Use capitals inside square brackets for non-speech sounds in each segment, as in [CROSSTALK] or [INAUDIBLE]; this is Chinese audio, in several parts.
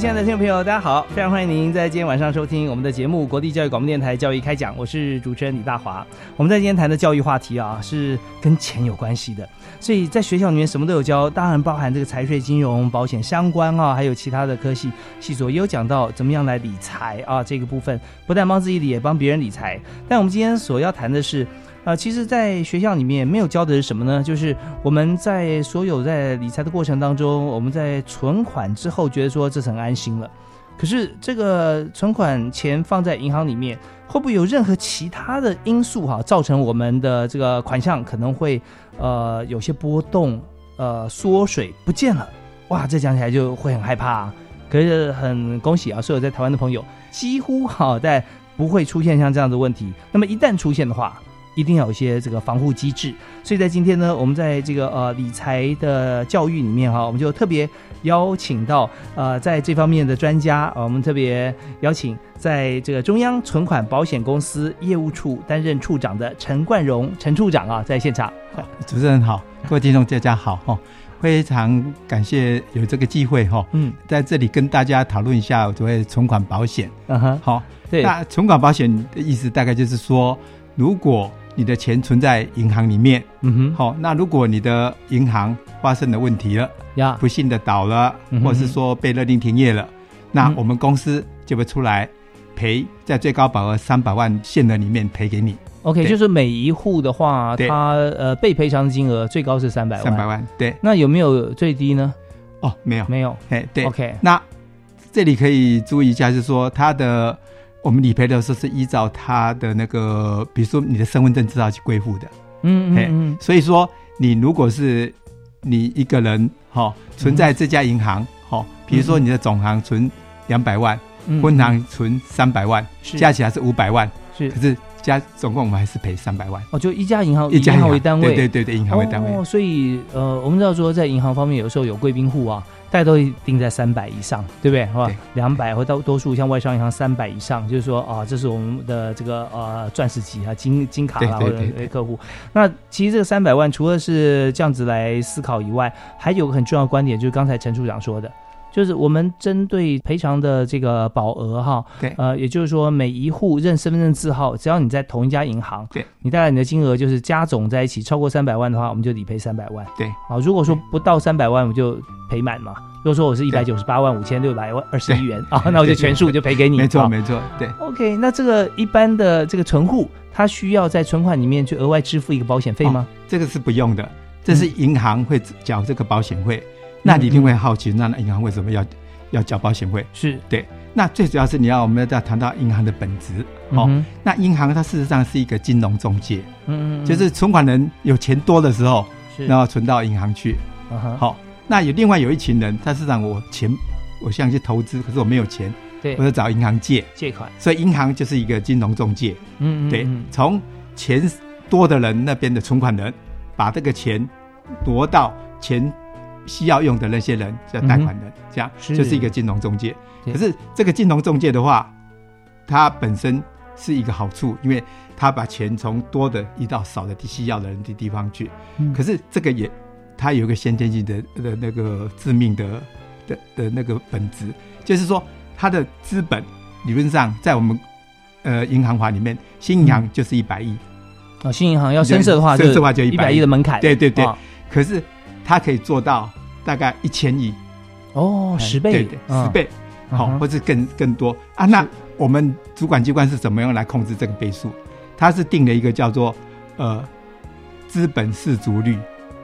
亲爱的听众朋友，大家好！非常欢迎您在今天晚上收听我们的节目——国立教育广播电台《教育开讲》，我是主持人李大华。我们在今天谈的教育话题啊，是跟钱有关系的。所以在学校里面什么都有教，当然包含这个财税、金融、保险相关啊，还有其他的科系系所也有讲到怎么样来理财啊。这个部分不但帮自己理，也帮别人理财。但我们今天所要谈的是。啊，其实，在学校里面没有教的是什么呢？就是我们在所有在理财的过程当中，我们在存款之后，觉得说这很安心了。可是，这个存款钱放在银行里面，会不会有任何其他的因素哈，造成我们的这个款项可能会呃有些波动，呃缩水不见了？哇，这讲起来就会很害怕。可是很恭喜啊，所有在台湾的朋友，几乎好在不会出现像这样的问题。那么一旦出现的话，一定要有一些这个防护机制，所以在今天呢，我们在这个呃理财的教育里面哈，我们就特别邀请到呃在这方面的专家，我们特别邀请在这个中央存款保险公司业务处担任处长的陈冠荣陈处长啊，在现场。主持人好，各位听众大家好哈，非常感谢有这个机会哈，嗯，在这里跟大家讨论一下所谓存款保险。嗯哼，好，对，那存款保险的意思大概就是说，如果你的钱存在银行里面，嗯哼，好，那如果你的银行发生了问题了，呀，不幸的倒了，或者是说被勒令停业了，那我们公司就会出来赔，在最高保额三百万限额里面赔给你。OK，就是每一户的话，他呃被赔偿的金额最高是三百万，三百万，对。那有没有最低呢？哦，没有，没有。哎，对。OK，那这里可以注意一下，就是说他的。我们理赔的时候是依照他的那个，比如说你的身份证资料去归户的，嗯嗯嗯。所以说，你如果是你一个人哈存在这家银行哈，比如说你的总行存两百万，分行存三百万，加起来是五百万，是。可是加总共我们还是赔三百万。哦，就一家银行，以银行为单位，对对对对，银行为单位。哦，所以呃，我们知道说在银行方面，有时候有贵宾户啊。大家都定在三百以上，对不对？是两百或到多数像外商银行三百以上，就是说啊，这是我们的这个呃钻石级啊金金卡啦或者客户。那其实这个三百万除了是这样子来思考以外，还有个很重要的观点，就是刚才陈处长说的。就是我们针对赔偿的这个保额哈，对，呃，也就是说每一户认身份证字号，只要你在同一家银行，对，你带来你的金额就是加总在一起超过三百万的话，我们就理赔三百万，对，啊，如果说不到三百万，我就赔满嘛。如果说我是一百九十八万五千六百万二十一元啊，那我就全数就赔给你，没错没错，对。OK，那这个一般的这个存户，他需要在存款里面去额外支付一个保险费吗？这个是不用的，这是银行会缴这个保险费。那你一定会好奇，那银行为什么要？要交保险费？是。对，那最主要是你要我们要谈到银行的本质哦。那银行它事实上是一个金融中介，嗯嗯，就是存款人有钱多的时候，然后存到银行去，好。那有另外有一群人，他是让我钱，我想去投资，可是我没有钱，对，我就找银行借。借款，所以银行就是一个金融中介，嗯嗯，对，从钱多的人那边的存款人，把这个钱挪到钱。需要用的那些人叫贷款人，这样就是一个金融中介。可是这个金融中介的话，它本身是一个好处，因为它把钱从多的移到少的需要的人的地方去。可是这个也，它有一个先天性的的那个致命的的的那个本质，就是说它的资本理论上在我们呃银行法里面，新银行就是一百亿，哦，新银行要深色的话，深色的话就一百亿。的门槛。对对对，可是它可以做到大概一千亿。哦，十倍，十倍，好，或者更更多啊？那我们主管机关是怎么样来控制这个倍数？它是定了一个叫做呃资本市足率。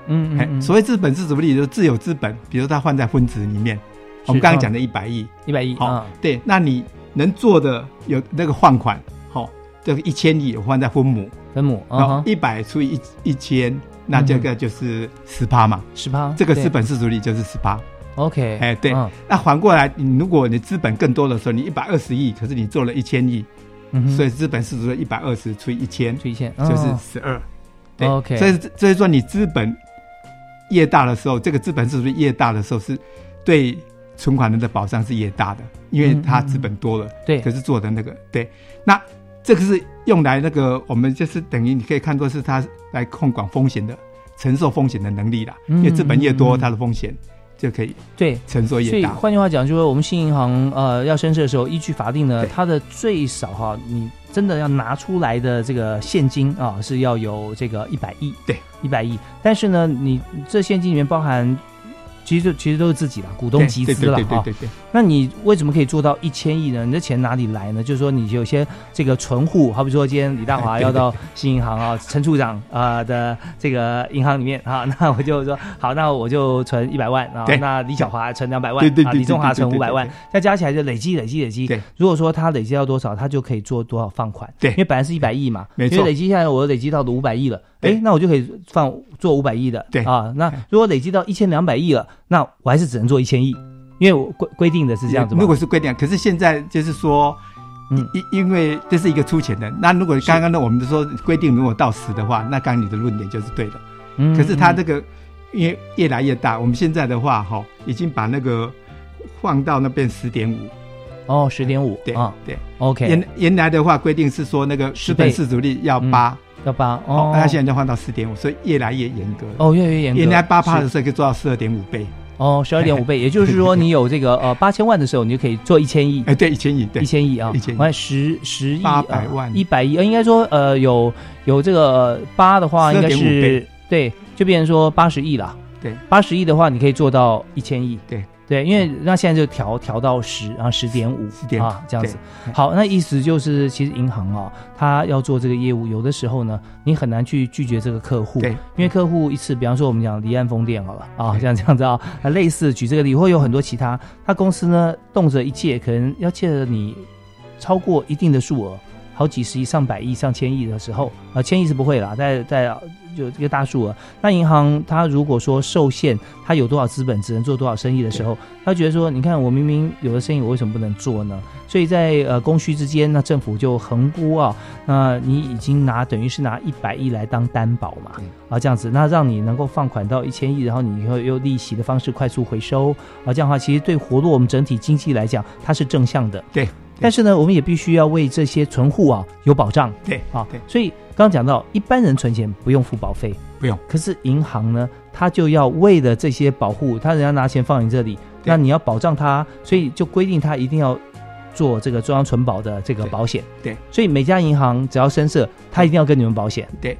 嗯嗯，所谓资本市足率就是自有资本，比如它放在分子里面，我们刚刚讲的一百亿，一百亿，好，对，那你能做的有那个换款，好，这个一千亿放在分母，分母，然一百除以一一千，那这个就是十趴嘛，十趴，这个资本市足率就是十趴。OK，哎，对，那反过来，你如果你资本更多的时候，你一百二十亿，可是你做了一千亿，所以资本市值一百二十除以一千，除以一千就是十二。OK，所以所以说你资本越大的时候，这个资本市值越大的时候，是对存款人的保障是越大的，因为他资本多了。对，可是做的那个对，那这个是用来那个我们就是等于你可以看作是它来控管风险的承受风险的能力啦，因为资本越多，它的风险。就可以对承受越大。换句话讲，就是我们新银行呃要申设的时候，依据法定呢，它的最少哈，你真的要拿出来的这个现金啊，是要有这个一百亿，对，一百亿。但是呢，你这现金里面包含。其实其实都是自己的股东集资了哈。那你为什么可以做到一千亿呢？你的钱哪里来呢？就是说你有些这个存户，好比说今天李大华要到新银行啊，陈处长啊的这个银行里面啊，[LAUGHS] 那我就说好，那我就存一百万啊。那李小华存两百万啊，李中华存五百万，再加起来就累积累积累积。如果说他累积到多少，他就可以做多少放款。对，因为本来是一百亿嘛，没错。累积下来我累积到了五百亿了。哎，那我就可以放做五百亿的，对啊。那如果累积到一千两百亿了，那我还是只能做一千亿，因为我规规定的是这样子。如果是规定，可是现在就是说，嗯，因因为这是一个出钱的。那如果刚刚呢，我们说规定如果到十的话，那刚刚你的论点就是对的。嗯。可是它这个因为越来越大，我们现在的话哈，已经把那个放到那边十点五。哦，十点五。对啊，对。OK。原原来的话规定是说那个资本市足率要八。要八哦，那现在就换到四点五，所以越来越严格哦，越来越严格。原来八趴的时候可以做到十二点五倍哦，十二点五倍，也就是说你有这个 [LAUGHS] 呃八千万的时候，你就可以做一千亿。哎，对，一千亿，对，一千亿啊，一千万十十亿八百万一百亿，呃，应该说呃有有这个八的话，应该是对，就变成说八十亿了。对，八十亿的话，你可以做到一千亿。对。对，因为那现在就调调到十，然后十点五啊，这样子。好，那意思就是，其实银行啊，他要做这个业务，有的时候呢，你很难去拒绝这个客户，对，因为客户一次，比方说我们讲离岸风电好了啊，像这样子啊，类似举这个例，会有很多其他，他公司呢，动辄一借，可能要借了你超过一定的数额。好几十亿、上百亿、上千亿的时候，啊，千亿是不会啦，在在就一个大数额。那银行它如果说受限，它有多少资本，只能做多少生意的时候，他觉得说，你看我明明有的生意，我为什么不能做呢？所以在呃供需之间，那政府就横估啊，那你已经拿等于是拿一百亿来当担保嘛，啊这样子，那让你能够放款到一千亿，然后你以后用利息的方式快速回收，啊这样的话，其实对活络我们整体经济来讲，它是正向的。对。但是呢，我们也必须要为这些存户啊有保障。对，啊，对。所以刚刚讲到，一般人存钱不用付保费，不用。可是银行呢，他就要为了这些保护，他人家拿钱放你这里，那你要保障他，所以就规定他一定要做这个中央存保的这个保险。对。所以每家银行只要申设，他一定要跟你们保险。对。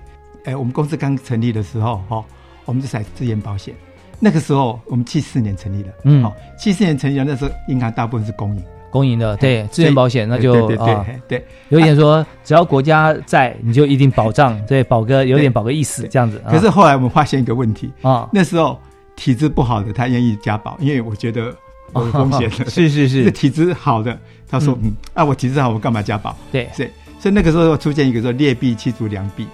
哎，我们公司刚成立的时候，哈，我们就采自研保险。那个时候我们七四年成立的，嗯，好，七四年成立的那时候，银行大部分是公营。公营的对，自愿保险那就啊，对，有点说只要国家在，你就一定保障，对，保个有点保个意思这样子。可是后来我们发现一个问题啊，那时候体质不好的他愿意加保，因为我觉得有风险的。是 [LAUGHS] 是是，体质好的他说嗯。啊，我体质好，我干嘛加保？对，所以所以那个时候出现一个说劣币驱逐良币，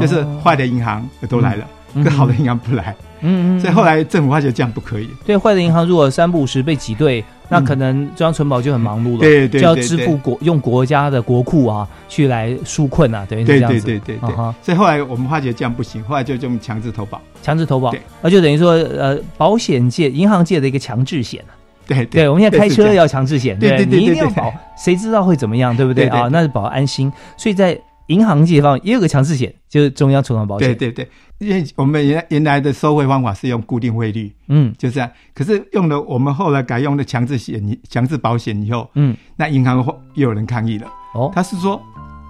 就是坏的银行都来了，可好的银行不来。嗯嗯。所以后来政府发觉这样不可以。对，坏的银行如果三不五时被挤兑。那可能中央存保就很忙碌了，对对，就要支付国用国家的国库啊，去来纾困啊，等于是这样子。对对对对对。所以后来我们发觉这样不行，后来就用强制投保。强制投保，那就等于说呃，保险界、银行界的一个强制险啊对对，我们现在开车要强制险，对对对，你一定要保，谁知道会怎么样，对不对啊？那是保安心。所以在银行界方也有个强制险，就是中央存款保险。对对对。因为我们原原来的收费方法是用固定汇率，嗯，就这样。可是用了我们后来改用的强制险、强制保险以后，嗯，那银行又有人抗议了。哦，他是说，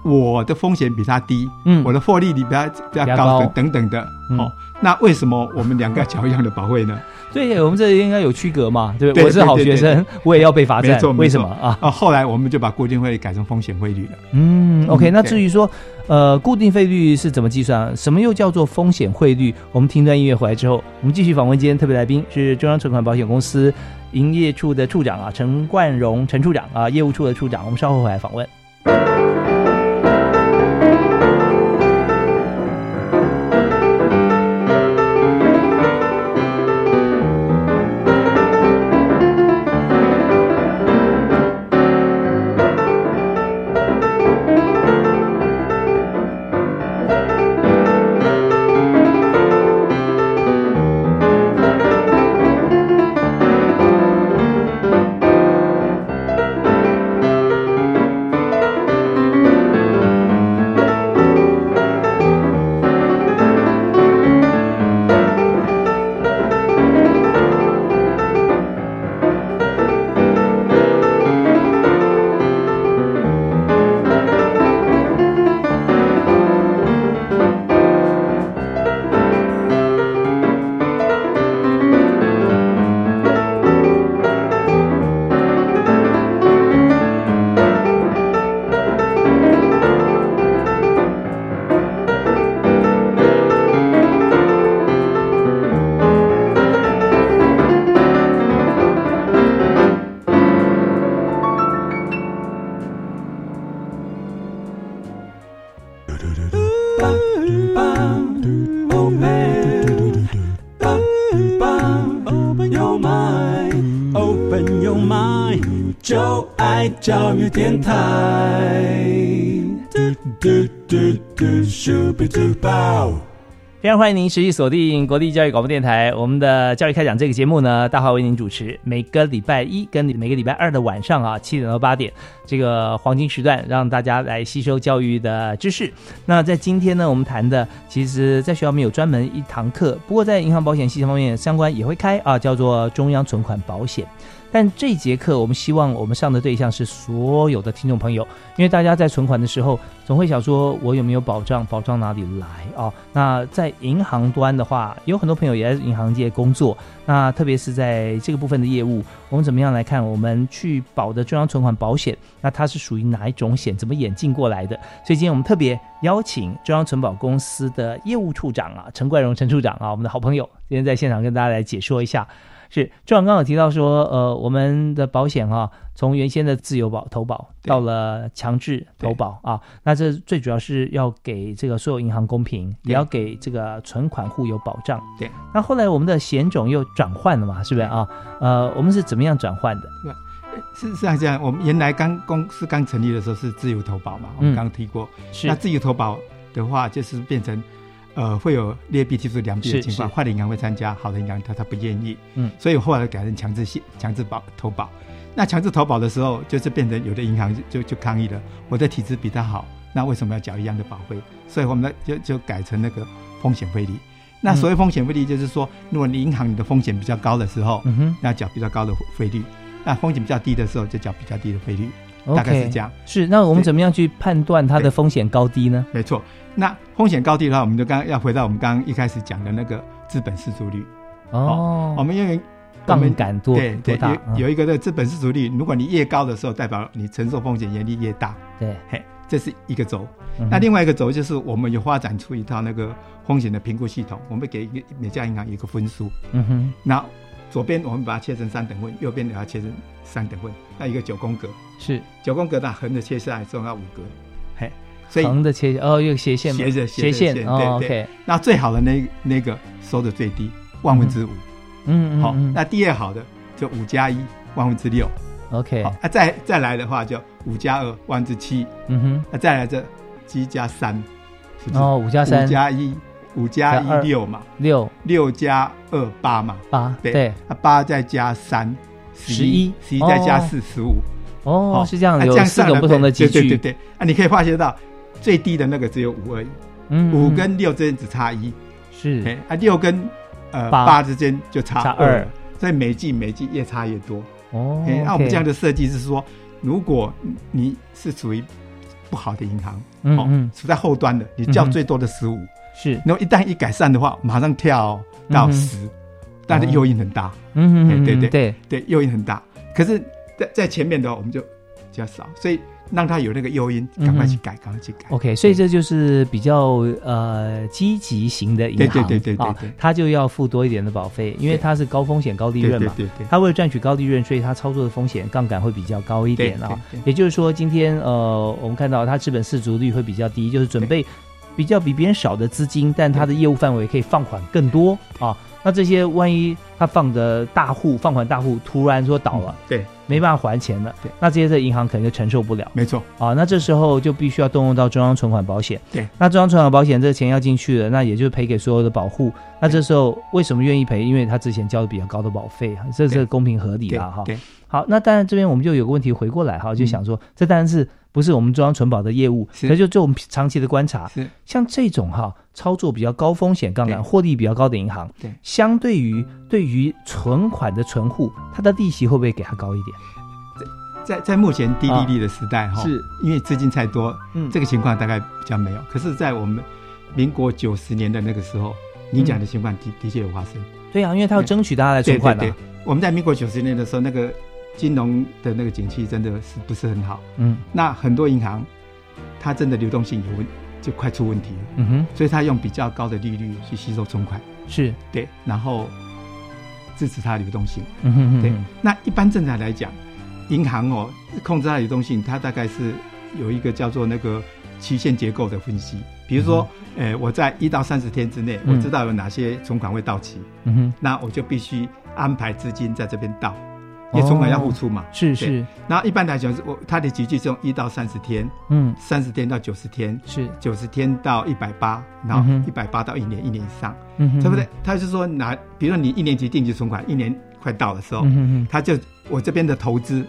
我的风险比他低，嗯，我的获利比他比较高等等的，哦，那为什么我们两个缴一样的保费呢？[LAUGHS] 对，我们这应该有区隔嘛，对不对？我是好学生，我也要被罚站，为什么啊？啊，后来我们就把固定费率改成风险汇率了。嗯，OK，那至于说，呃，固定费率是怎么计算？什么又叫做风险汇率？我们听段音乐回来之后，我们继续访问今天特别来宾是中央存款保险公司营业处的处长啊，陈冠荣陈处长啊，业务处的处长，我们稍后回来访问。非常欢迎您持续锁定国立教育广播电台。我们的教育开讲这个节目呢，大华为您主持。每个礼拜一跟每个礼拜二的晚上啊，七点到八点，这个黄金时段，让大家来吸收教育的知识。那在今天呢，我们谈的，其实在学校没有专门一堂课，不过在银行保险系统方面相关也会开啊，叫做中央存款保险。但这节课我们希望我们上的对象是所有的听众朋友，因为大家在存款的时候总会想说，我有没有保障？保障哪里来啊？那在银行端的话，有很多朋友也在银行界工作，那特别是在这个部分的业务，我们怎么样来看？我们去保的中央存款保险，那它是属于哪一种险？怎么演进过来的？所以今天我们特别邀请中央存保公司的业务处长啊，陈冠荣陈处长啊，我们的好朋友，今天在现场跟大家来解说一下。是，就像刚刚提到说，呃，我们的保险哈，从原先的自由保投保到了强制投保啊，那这最主要是要给这个所有银行公平，也要给这个存款户有保障。对，那后来我们的险种又转换了嘛，是不是啊？呃，我们是怎么样转换的？对，是是这样，我们原来刚公司刚成立的时候是自由投保嘛，我们刚刚提过，是那自由投保的话，就是变成。呃，会有劣币驱逐良币的情况，坏的银行会参加，好的银行他他不愿意，嗯，所以后来改成强制性强制保投保。那强制投保的时候，就是变成有的银行就就抗议了，我的体质比他好，那为什么要缴一样的保费？所以我们就就改成那个风险费率。那所谓风险费率，就是说，如果你银行你的风险比较高的时候，嗯哼，要缴比较高的费率；那风险比较低的时候，就缴比较低的费率。大概是这样。是，那我们怎么样去判断它的风险高低呢？没错。那风险高低的话，我们就刚要回到我们刚刚一开始讲的那个资本市足率。哦，我们因为杠杆多对对有有一个的资本市足率，如果你越高的时候，代表你承受风险压力越大。对，嘿，这是一个轴。那另外一个轴就是我们有发展出一套那个风险的评估系统，我们给每家银行一个分数。嗯哼。那左边我们把它切成三等份，右边把它切成三等份，那一个九宫格是九宫格，那横的切下来之后要五格。嘿，所以横的切哦，一个斜线，斜着斜线，对对。那最好的那那个收的最低，万分之五。嗯嗯。好，那第二好的就五加一，万分之六。OK。好，那再再来的话就五加二，万分之七。嗯哼。那再来这七加三，哦，五加三，五加一，五加一六嘛，六。六加二八嘛，八对。啊八再加三，十一，十一。再加四十五。哦，是这样，有四种不同的集聚。对对对。啊，你可以发现到。最低的那个只有五而已，嗯，五跟六之间只差一，是，啊，六跟呃八。之间就差二，所以每季每季越差越多。哦，那我们这样的设计是说，如果你是属于不好的银行，哦，处在后端的，你叫最多的十五，是，那么一旦一改善的话，马上跳到十，但是诱因很大，嗯，对对对对，诱因很大。可是，在在前面的话，我们就比较少，所以。让他有那个诱因，赶快去改，赶快去改。OK，所以这就是比较呃积极型的银行，对对对对对，他就要付多一点的保费，因为它是高风险高利润嘛。对对对，他为了赚取高利润，所以他操作的风险杠杆会比较高一点啊。也就是说，今天呃，我们看到他资本市足率会比较低，就是准备比较比别人少的资金，但他的业务范围可以放款更多啊。那这些万一他放的大户放款大户突然说倒了，对。没办法还钱了，对，那这些在银行可能就承受不了，没错。啊，那这时候就必须要动用到中央存款保险，对，那中央存款保险这个钱要进去了，那也就赔给所有的保护，那这时候为什么愿意赔？因为他之前交的比较高的保费，这是公平合理的哈。对，好，那当然这边我们就有个问题回过来哈，就想说，这当然是不是我们中央存保的业务？那就就我们长期的观察，是像这种哈操作比较高风险杠杆、获利比较高的银行，对，相对于对于存款的存户，它的利息会不会给它高一点？在在目前低利率的时代哈，是因为资金太多，嗯，这个情况大概比较没有。可是，在我们民国九十年的那个时候，你讲的情况的的确有发生。对啊，因为他要争取大家来存款的。我们在民国九十年的时候，那个金融的那个景气真的是不是很好？嗯，那很多银行它真的流动性有问，就快出问题了。嗯哼，所以它用比较高的利率去吸收存款，是对，然后支持它流动性。嗯哼，对。那一般正常来讲。银行哦，控制它的流动性，它大概是有一个叫做那个期限结构的分析。比如说，呃，我在一到三十天之内，我知道有哪些存款会到期，嗯哼，那我就必须安排资金在这边到，因为存款要付出嘛。是是。然后一般来讲，我它的集聚是用一到三十天，嗯，三十天到九十天，是九十天到一百八，然后一百八到一年，一年以上，嗯，对不对？他是说拿，比如说你一年级定期存款，一年快到的时候，嗯他就。我这边的投资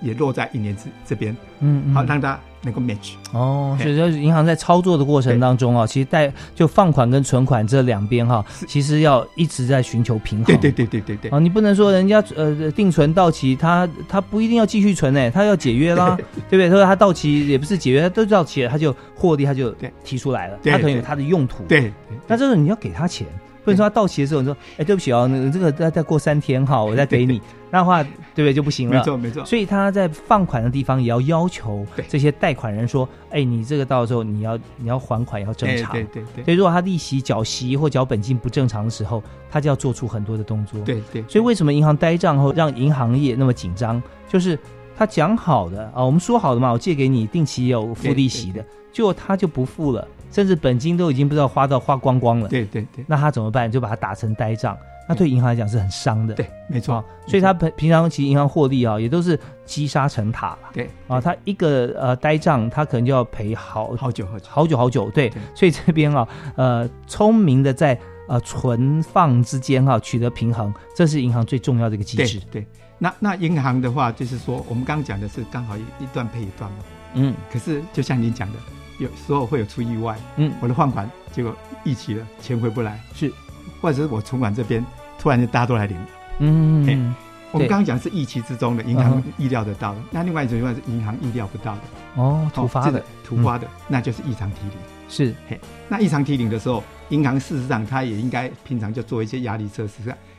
也落在一年之这边，嗯，好让它能够 match 哦。所以说，银行在操作的过程当中啊，其实带就放款跟存款这两边哈，其实要一直在寻求平衡。对对对对对对。啊，你不能说人家呃定存到期，他他不一定要继续存哎，他要解约啦，对不对？他说他到期也不是解约，他都到期了，他就获利，他就提出来了，他可能有他的用途。对，那这个你要给他钱。不能说他到期的时候，你说，哎，对不起哦，那这个再再过三天哈，我再给你，[LAUGHS] 那话对不对就不行了？没错没错。所以他在放款的地方也要要求这些贷款人说，哎，你这个到时候你要你要还款要正常。对对对。所以如果他利息缴息或缴本金不正常的时候，他就要做出很多的动作。对对。所以为什么银行呆账后让银行业那么紧张？就是他讲好的啊，我们说好的嘛，我借给你定期有付利息的，结果他就不付了。甚至本金都已经不知道花到花光光了。对对对，那他怎么办？就把它打成呆账，那对银行来讲是很伤的。对，没错。所以他平平常其实银行获利啊，也都是积沙成塔了。对啊，他一个呃呆账，他可能就要赔好好久好久好久好久。对，所以这边啊，呃，聪明的在呃存放之间哈取得平衡，这是银行最重要的一个机制。对，那那银行的话，就是说我们刚刚讲的是刚好一一段配一段嘛。嗯。可是就像您讲的。有时候会有出意外，嗯，我的放款结果逾期了，钱回不来，是，或者是我存款这边突然就大家都来领了，嗯，我们刚刚讲是预期之中的，银行意料得到的，那另外一种情况是银行意料不到的，哦，突发的，突发的，那就是异常提领，是，嘿，那异常提领的时候，银行事实上它也应该平常就做一些压力测试，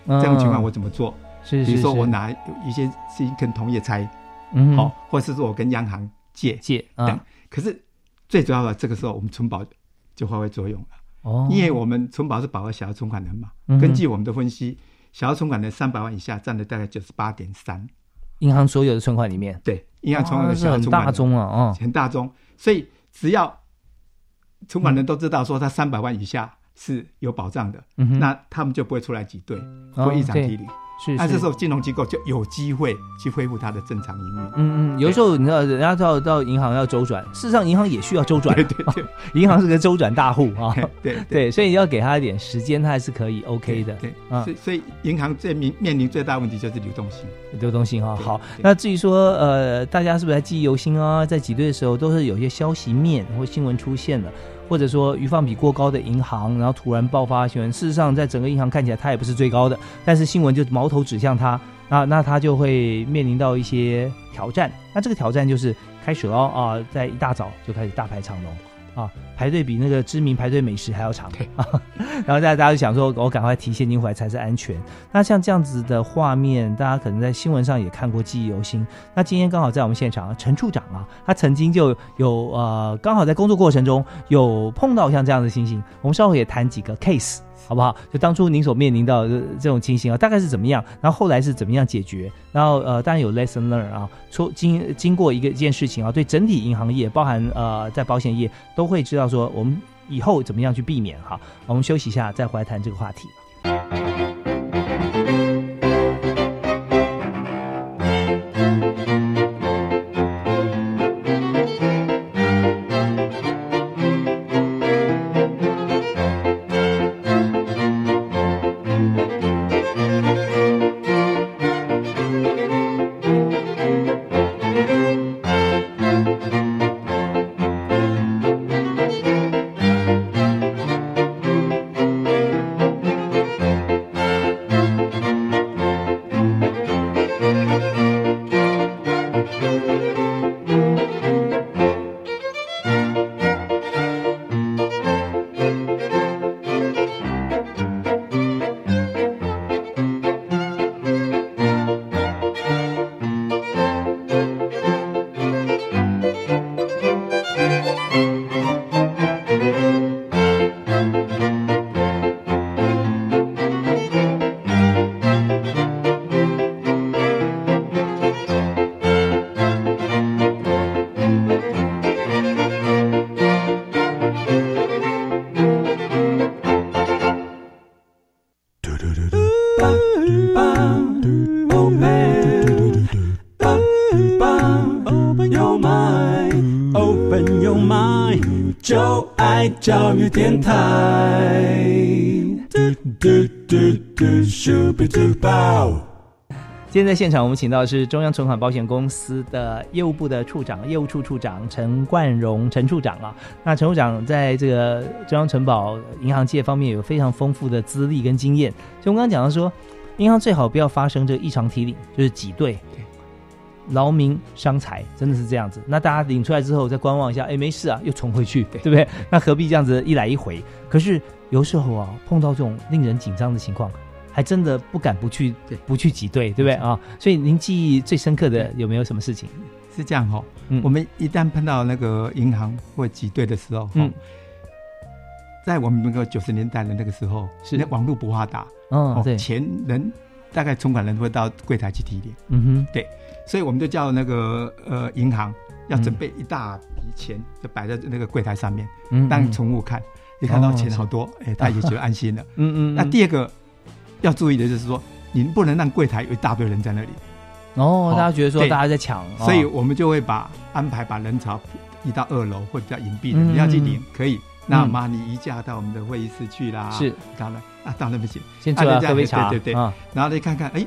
这样情况我怎么做？是，比如说我拿一些事情跟同业拆，嗯，好，或者是说我跟央行借借等，可是。最主要的，这个时候我们存保就发挥作用了。哦，因为我们存保是保额小额存款人嘛。根据我们的分析，小额存款人三百万以下占了大概九十八点三，银行所有的存款里面。对，银行存款的小额存款很大宗啊，哦，很大宗。所以只要存款人都知道说他三百万以下是有保障的，那他们就不会出来挤兑，不会异常提领。那这时候金融机构就有机会去恢复它的正常营运。嗯嗯，有时候你知道，人家到到银行要周转，事实上银行也需要周转。对对对，[LAUGHS] 银行是个周转大户啊。对 [LAUGHS] 对，所以要给他一点时间，他还是可以 OK 的。对啊，所以所以银行最面面临最大问题就是流动性。流动性哈，好。那至于说呃，大家是不是还记忆犹新啊？在挤兑的时候，都是有些消息面或新闻出现了。或者说余放比过高的银行，然后突然爆发新闻。事实上，在整个银行看起来，它也不是最高的，但是新闻就矛头指向它，那那它就会面临到一些挑战。那这个挑战就是开始了啊，在一大早就开始大排长龙。啊，排队比那个知名排队美食还要长啊！[LAUGHS] 然后大家大家就想说，我赶快提现金回来才是安全。那像这样子的画面，大家可能在新闻上也看过，记忆犹新。那今天刚好在我们现场，陈处长啊，他曾经就有呃，刚好在工作过程中有碰到像这样的情形。我们稍后也谈几个 case。好不好？就当初您所面临到的这种情形啊，大概是怎么样？然后后来是怎么样解决？然后呃，当然有 lesson learn 啊，说经经过一个一件事情啊，对整体银行业，包含呃在保险业，都会知道说我们以后怎么样去避免哈。我们休息一下，再回来谈这个话题。在现场，我们请到的是中央存款保险公司的业务部的处长、业务处处长陈冠荣陈处长啊。那陈处长在这个中央存保银行界方面有非常丰富的资历跟经验。就我们刚刚讲到说，银行最好不要发生这个异常提领，就是挤兑。劳民伤财，真的是这样子。那大家领出来之后再观望一下，哎，没事啊，又重回去，对不对？那何必这样子一来一回？可是有时候啊，碰到这种令人紧张的情况，还真的不敢不去，不去挤兑，对不对啊？所以您记忆最深刻的有没有什么事情？是这样哈，我们一旦碰到那个银行或挤兑的时候，嗯，在我们那个九十年代的那个时候，是那网络不发达，嗯，对，钱人大概存款人会到柜台去提点，嗯哼，对。所以我们就叫那个呃银行要准备一大笔钱，就摆在那个柜台上面，让宠物看，一看到钱好多，哎，他也就安心了。[LAUGHS] 嗯嗯。那第二个要注意的就是说，您不能让柜台有一大堆人在那里。哦，大家觉得说大家在抢，所以我们就会把安排把人潮移到二楼或比较隐蔽的，你要去领可以。那妈，你移驾到我们的会议室去啦。是，当然啊，当然不行，先坐喝杯茶，对对对，然后再看看，哎。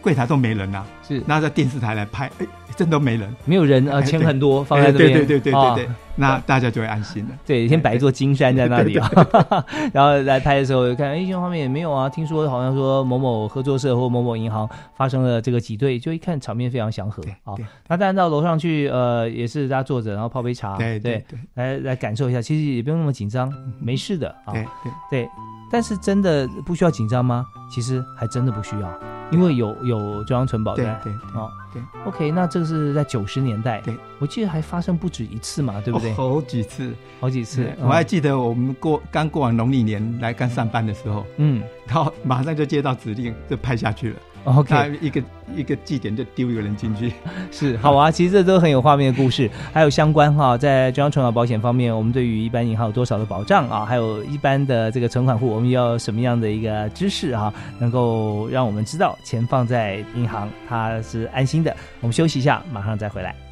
柜台都没人呐，是，那在电视台来拍，哎，真都没人，没有人啊，钱很多放在这边，对对对对对对，那大家就会安心了。对，先摆一座金山在那里啊，[LAUGHS] 然后来拍的时候看，哎，新闻画面也没有啊，听说好像说某某合作社或某某银行发生了这个挤兑，就一看场面非常祥和啊。那当然到楼上去，呃，也是大家坐着，然后泡杯茶，对对对，来来感受一下，其实也不用那么紧张，没事的啊。对对对，但是真的不需要紧张吗？其实还真的不需要。因为有有中央存保在，对哦，对，OK，那这个是在九十年代，对，我记得还发生不止一次嘛，对不对？好几次，好几次，我还记得我们过刚过完农历年来刚上班的时候，嗯，然后马上就接到指令，就派下去了。OK，一个一个祭点就丢一个人进去，[LAUGHS] 是好啊。其实这都很有画面的故事，还有相关哈，在中央存款保险方面，我们对于一般银行有多少的保障啊？还有一般的这个存款户，我们要什么样的一个知识啊，能够让我们知道钱放在银行它是安心的。我们休息一下，马上再回来。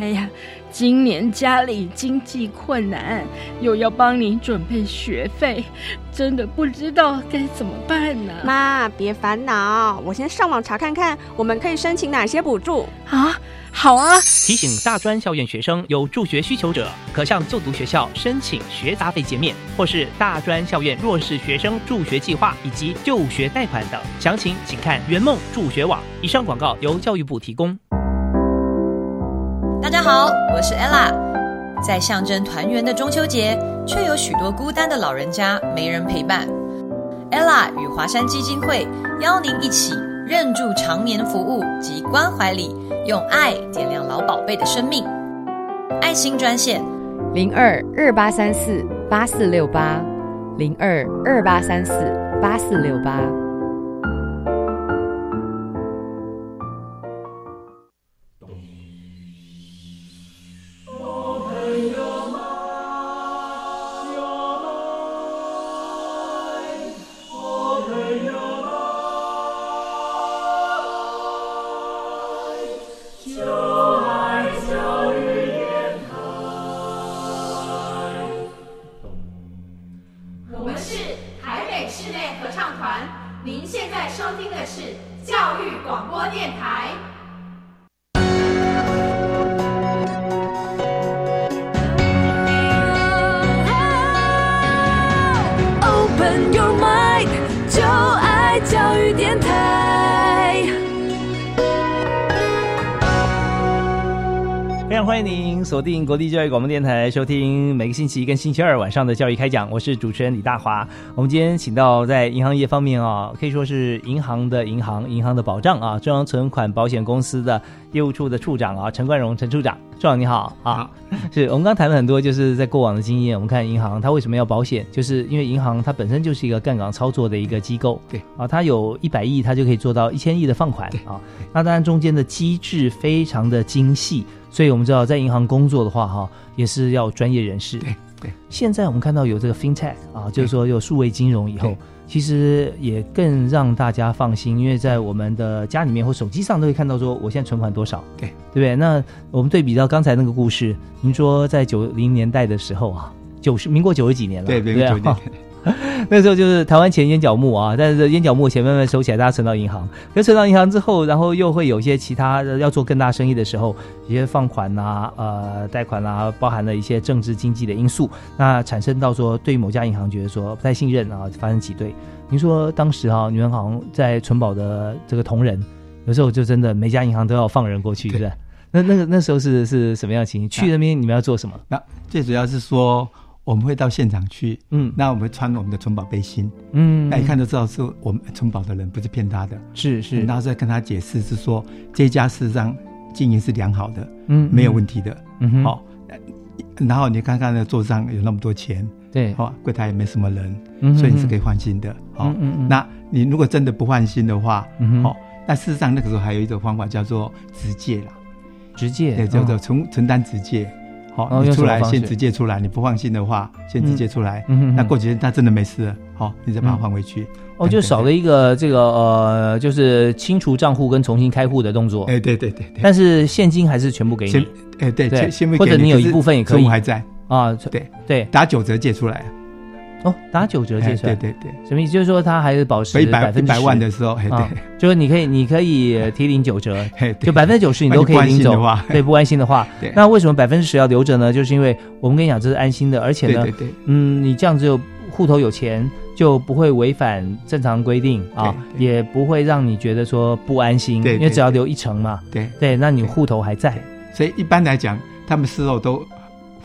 哎呀，今年家里经济困难，又要帮你准备学费，真的不知道该怎么办呢。妈，别烦恼，我先上网查看看，我们可以申请哪些补助啊？好啊！提醒大专校院学生有助学需求者，可向就读学校申请学杂费减免，或是大专校院弱势学生助学计划以及就学贷款等。详情请看圆梦助学网。以上广告由教育部提供。好，我是 ella。在象征团圆的中秋节，却有许多孤单的老人家没人陪伴。ella 与华山基金会邀您一起认住长年服务及关怀里。用爱点亮老宝贝的生命，爱心专线零二二八三四八四六八零二二八三四八四六八。定国际教育广播电台，收听每个星期一跟星期二晚上的教育开讲。我是主持人李大华。我们今天请到在银行业方面啊，可以说是银行的银行、银行的保障啊，中央存款保险公司的业务处的处长啊，陈冠荣陈处长，处长你好啊。是我们刚谈了很多，就是在过往的经验。我们看银行它为什么要保险，就是因为银行它本身就是一个杠杆操作的一个机构。对啊，它有一百亿，它就可以做到一千亿的放款啊。那当然中间的机制非常的精细。所以我们知道，在银行工作的话，哈，也是要专业人士。对对。现在我们看到有这个 FinTech 啊，就是说有数位金融以后，其实也更让大家放心，因为在我们的家里面或手机上都会看到说，我现在存款多少。对，对不对？那我们对比到刚才那个故事，您说在九零年代的时候啊，九十民国九十几年了，对对对。[LAUGHS] [LAUGHS] 那时候就是台湾钱烟角木啊，但是烟角木钱慢慢收起来，大家存到银行。可存到银行之后，然后又会有一些其他的要做更大生意的时候，一些放款啊、呃贷款啊，包含了一些政治经济的因素，那产生到说对某家银行觉得说不太信任啊，发生挤兑。您说当时啊，你们好像在存保的这个同仁，有时候就真的每家银行都要放人过去，是吧？那那个那时候是是什么样的情形？去那边你们要做什么？那最主要是说。我们会到现场去，嗯，那我们穿我们的存保背心，嗯，那一看就知道是我们存保的人，不是骗他的，是是，然后再跟他解释是说这家事实上经营是良好的，嗯，没有问题的，嗯好，然后你看看那桌上有那么多钱，对，好，柜台也没什么人，所以你是可以放心的，好，那你如果真的不放心的话，好，那事实上那个时候还有一种方法叫做直借啦，直借，对，叫做承承担直借。好，你出来先直接出来，你不放心的话，先直接出来。那过几天他真的没事了，好，你再把它换回去。哦，就少了一个这个呃，就是清除账户跟重新开户的动作。哎，对对对对。但是现金还是全部给你。哎，对对，或者你有一部分也可以。还在啊？对对，打九折借出来。哦，打九折借出来，对对对，什么意思？就是说他还是保持百分之百万的时候，对，就是你可以你可以提领九折，就百分之九十你都可以领走。对，不安心的话，那为什么百分之十要留着呢？就是因为我们跟你讲这是安心的，而且呢，嗯，你这样子有户头有钱，就不会违反正常规定啊，也不会让你觉得说不安心，因为只要留一成嘛，对。对，那你户头还在，所以一般来讲，他们事后都。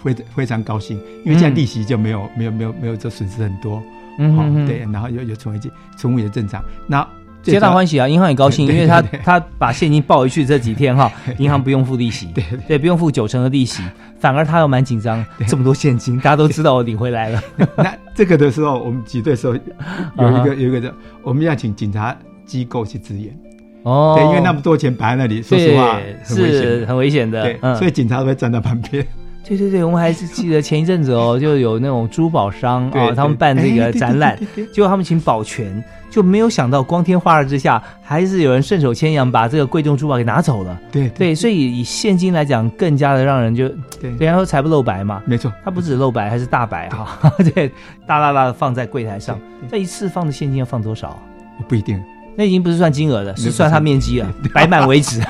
非非常高兴，因为这样利息就没有没有没有没有这损失很多，嗯，好对，然后有有存回去，存户也正常。那皆大欢喜啊！银行也高兴，[LAUGHS] 因为他他把现金抱回去这几天哈，[LAUGHS] 银行不用付利息，对对，不用付九成的利息，[LAUGHS] 反而他又蛮紧张，这么多现金，大家都知道我领回来了。那这个的时候，我们挤兑的时候有一个有一个的，我们要请警察机构去支援。哦，对，因为那么多钱摆在那里，说实话很危险，很危险的，对，所以警察会站在旁边。对对对，我们还是记得前一阵子哦，就有那种珠宝商啊，他们办这个 [LAUGHS] 展览，结果他们请保全，就没有想到光天化日之下，还是有人顺手牵羊把这个贵重珠宝给拿走了。对对，所以以现金来讲，更加的让人就，对，人家说财不露白嘛，没错，他不止露白，还是大白哈，[LAUGHS] 对，大大大的放在柜台上，这一次放的现金要放多少？我不一定，那已经不是算金额了，是算它面积了，[LAUGHS] 摆满为止。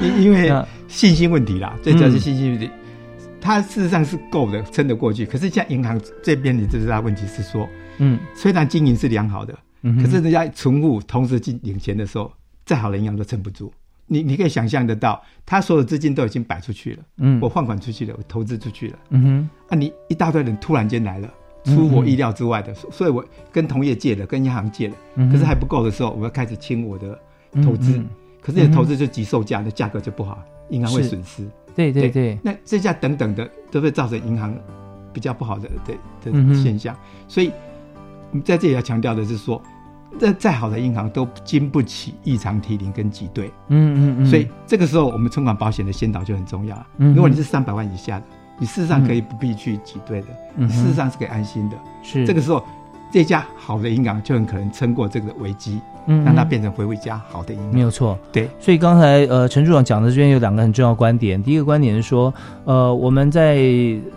因因为信心问题啦，最主要是信心问题。它事实上是够的，撑得过去。可是像银行这边，你最大问题是说，嗯，虽然经营是良好的，嗯，可是人家存户同时进领钱的时候，再好的银行都撑不住。你你可以想象得到，他所有资金都已经摆出去了，嗯，我放款出去了，我投资出去了，嗯哼，啊，你一大堆人突然间来了，出我意料之外的，所以我跟同业借了，跟银行借了，可是还不够的时候，我要开始清我的投资，可是你的投资就急售价，那价格就不好，银行会损失。对对对，那这下等等的都会造成银行比较不好的的的现象，所以我们在这里要强调的是说，这再好的银行都经不起异常提零跟挤兑。嗯嗯嗯。所以这个时候，我们存款保险的先导就很重要了。如果你是三百万以下的，你事实上可以不必去挤兑的你，事实上是可以安心的。是这个时候。这家好的银行就很可能撑过这个危机，嗯，让它变成回一家好的银行。没有错，对。所以刚才呃陈处长讲的这边有两个很重要观点。第一个观点是说，呃，我们在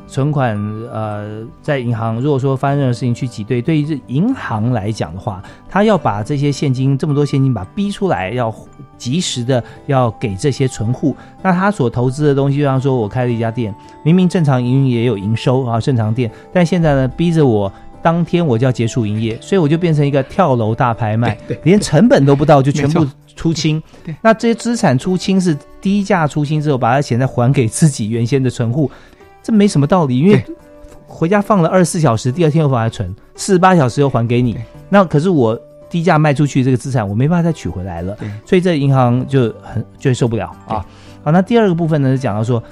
存款呃在银行，如果说发生任何事情去挤兑，对于这银行来讲的话，他要把这些现金这么多现金把逼出来，要及时的要给这些存户。那他所投资的东西，就像说我开了一家店，明明正常营运也有营收啊，正常店，但现在呢逼着我。当天我就要结束营业，所以我就变成一个跳楼大拍卖，连成本都不到就全部出清。[LAUGHS] 那这些资产出清是低价出清之后，把它钱再还给自己原先的存户，这没什么道理。因为回家放了二十四小时，第二天又把它存，四十八小时又还给你。那可是我低价卖出去这个资产，我没办法再取回来了，所以这银行就很就受不了啊。好，那第二个部分呢是讲到说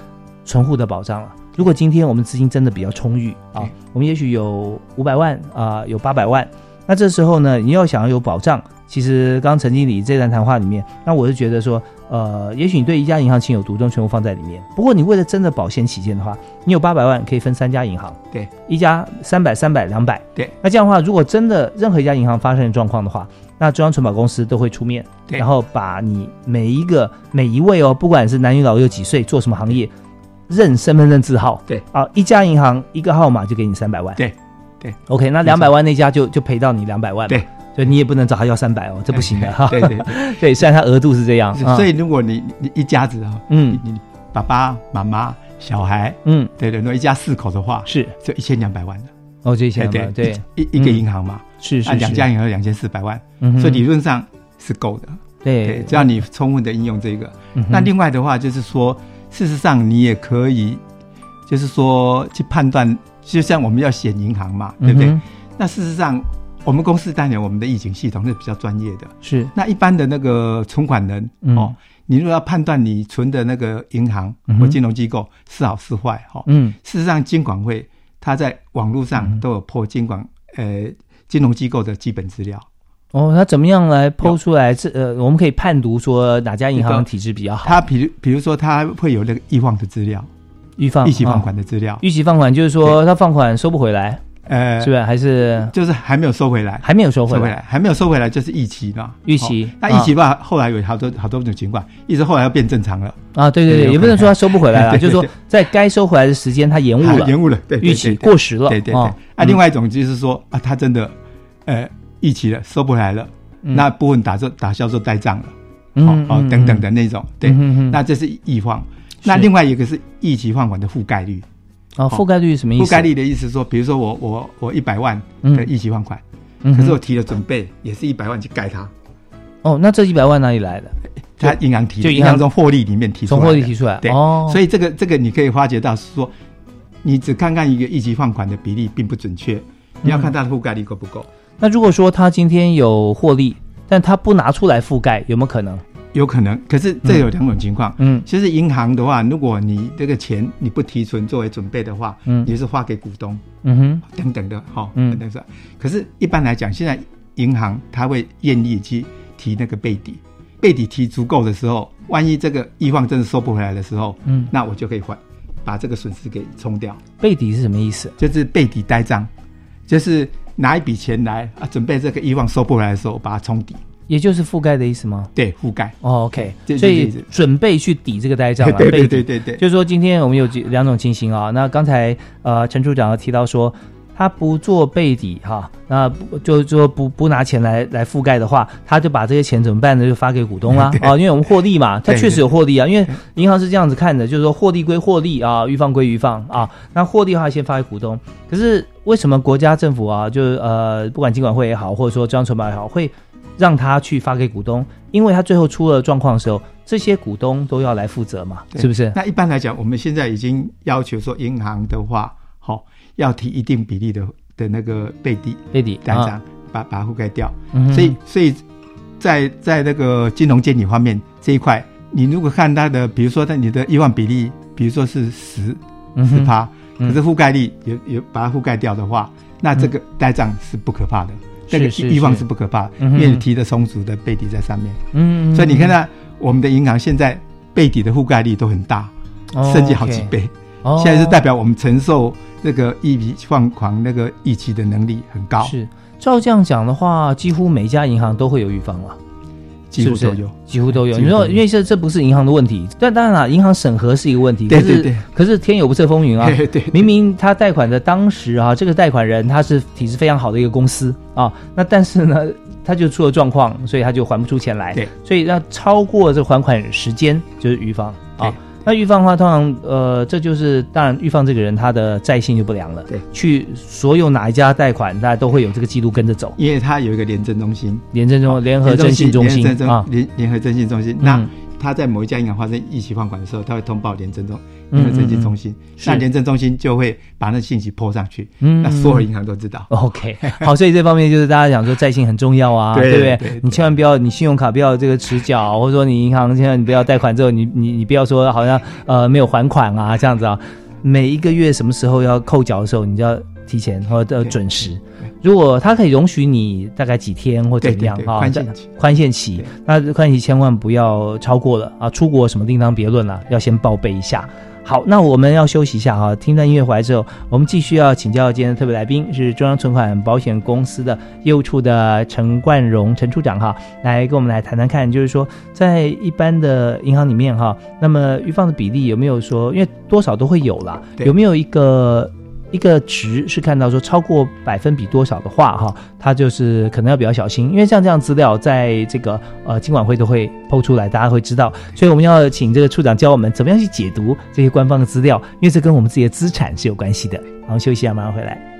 存户的保障了。如果今天我们资金真的比较充裕啊，我们也许有五百万啊，有八百万，那这时候呢，你要想要有保障，其实刚刚陈经理这段谈话里面，那我是觉得说，呃，也许你对一家银行情有独钟，全部放在里面。不过你为了真的保险起见的话，你有八百万可以分三家银行，对，一家三百、三百、两百，对。那这样的话，如果真的任何一家银行发生状况的话，那中央存保公司都会出面，然后把你每一个每一位哦，不管是男女老幼几岁，做什么行业。认身份证字号，对。啊，一家银行一个号码就给你三百万，对对，OK，那两百万那家就就赔到你两百万，对，所以你也不能找他要三百哦，这不行的。[LAUGHS] 哈，对对。[LAUGHS] 对，虽然他额度是这样，所以如果你你一家子啊，嗯，你爸爸妈妈小孩，嗯，对对，如果一家四口的话，是。就一千两百万的，哦，这一千对对，一一个银行嘛，是是两家银行两千四百万，所以理论上是够的，对，只要你充分的应用这个，那另外的话就是说，事实上你也可以。就是说，去判断，就像我们要选银行嘛，对不对？那事实上，我们公司当年我们的疫情系统是比较专业的。是。那一般的那个存款人哦，你如果要判断你存的那个银行或金融机构是好是坏，哈，嗯，事实上，金管会他在网络上都有破金管呃金融机构的基本资料。哦，他怎么样来剖出来？这呃，我们可以判读说哪家银行体质比较好？他比如比如说，他会有那个易放的资料。预放预期放款的资料，预期放款就是说他放款收不回来，呃，是不是？还是就是还没有收回来，还没有收回来，还没有收回来就是预期嘛？预期那预期吧，后来有好多好多种情况，一直后来要变正常了啊！对对对，也不能说他收不回来了，就是说在该收回来的时间他延误了，延误了，对，预期过时了，对对对。啊，另外一种就是说啊，他真的呃预期了收不回来了，那部分打做打销售呆账了，哦哦等等的那种，对，那这是易放。那另外一个是一期放款的覆盖率，哦，覆盖率什么意思？覆盖率的意思说，比如说我我我一百万的一期放款，可是我提了准备也是一百万去盖它，哦，那这一百万哪里来的？他银行提，就银行中获利里面提出来，从获利提出来，对，所以这个这个你可以发觉到是说，你只看看一个一期放款的比例并不准确，你要看它的覆盖率够不够。那如果说他今天有获利，但他不拿出来覆盖，有没有可能？有可能，可是这有两种情况。嗯，其实银行的话，如果你这个钱你不提存作为准备的话，嗯，也是发给股东，嗯哼，等等的，哈，嗯，等等。可是，一般来讲，现在银行他会愿意去提那个备底，备底提足够的时候，万一这个易放真的收不回来的时候，嗯，那我就可以还，把这个损失给冲掉。备底是什么意思？就是备底呆账，就是拿一笔钱来啊，准备这个以往收不回来的时候，把它冲抵。也就是覆盖的意思吗？对，覆盖。哦，OK，所以准备去抵这个呆账了。对对对对对，就是说今天我们有几两种情形啊。那刚才呃陈处长提到说，他不做备底哈，那就就不不拿钱来来覆盖的话，他就把这些钱怎么办呢？就发给股东啦 [LAUGHS] 啊，因为我们获利嘛，他确实有获利啊。因为银行是这样子看的，就是说获利归获利啊，预放归预放啊。那获利的话先发给股东，可是为什么国家政府啊，就是呃不管金管会也好，或者说中央存保也好，会让他去发给股东，因为他最后出了状况的时候，这些股东都要来负责嘛，是不是？那一般来讲，我们现在已经要求说，银行的话，好要提一定比例的的那个备底备底单张，把把它覆盖掉。所以，所以在在那个金融监理方面这一块，你如果看它的，比如说在你的亿万比例，比如说是十十趴，可是覆盖率有有把它覆盖掉的话，那这个呆账是不可怕的。这个欲望是不可怕，因为提的充足的背底在上面。嗯，所以你看到我们的银行现在背底的覆盖率都很大，甚至好几倍。现在是代表我们承受那个一笔放款那个预期的能力很高。是，照这样讲的话，几乎每家银行都会有预防了。几乎都有，几乎都有。你说，因为这这不是银行的问题，但当然了，银行审核是一个问题。对对对。可是天有不测风云啊！对对。明明他贷款的当时啊，这个贷款人他是体质非常好的一个公司啊，那但是呢，他就出了状况，所以他就还不出钱来。对。所以要超过这还款时间，就是余方啊。那预放的话，通常呃，这就是当然，预放这个人他的债性就不良了。对，去所有哪一家贷款，大家都会有这个记录跟着走。因为他有一个廉政中心，廉政中联合征信中心啊，联联合征信中心。那他在某一家银行发生一起放款的时候，他会通报廉政中。那个征信中心，那廉政中心就会把那信息泼上去，那所有银行都知道。OK，好，所以这方面就是大家讲说在信很重要啊，[LAUGHS] 对不对？你千万不要，你信用卡不要这个迟缴，或者说你银行现在你不要贷款之后，你你你不要说好像呃没有还款啊这样子啊，每一个月什么时候要扣缴的时候，你就要提前或者准时。如果他可以容许你大概几天或怎么样啊？宽限期，宽限期，那宽限期千万不要超过了啊！出国什么另当别论了，要先报备一下。好，那我们要休息一下哈，听段音乐回来之后，我们继续要请教今天的特别来宾是中央存款保险公司的业务处的陈冠荣陈处长哈，来跟我们来谈谈看，就是说在一般的银行里面哈，那么预放的比例有没有说，因为多少都会有啦，有没有一个？一个值是看到说超过百分比多少的话，哈，它就是可能要比较小心，因为像这样资料在这个呃金管会都会抛出来，大家会知道，所以我们要请这个处长教我们怎么样去解读这些官方的资料，因为这跟我们自己的资产是有关系的。然后，休息一下，马上回来。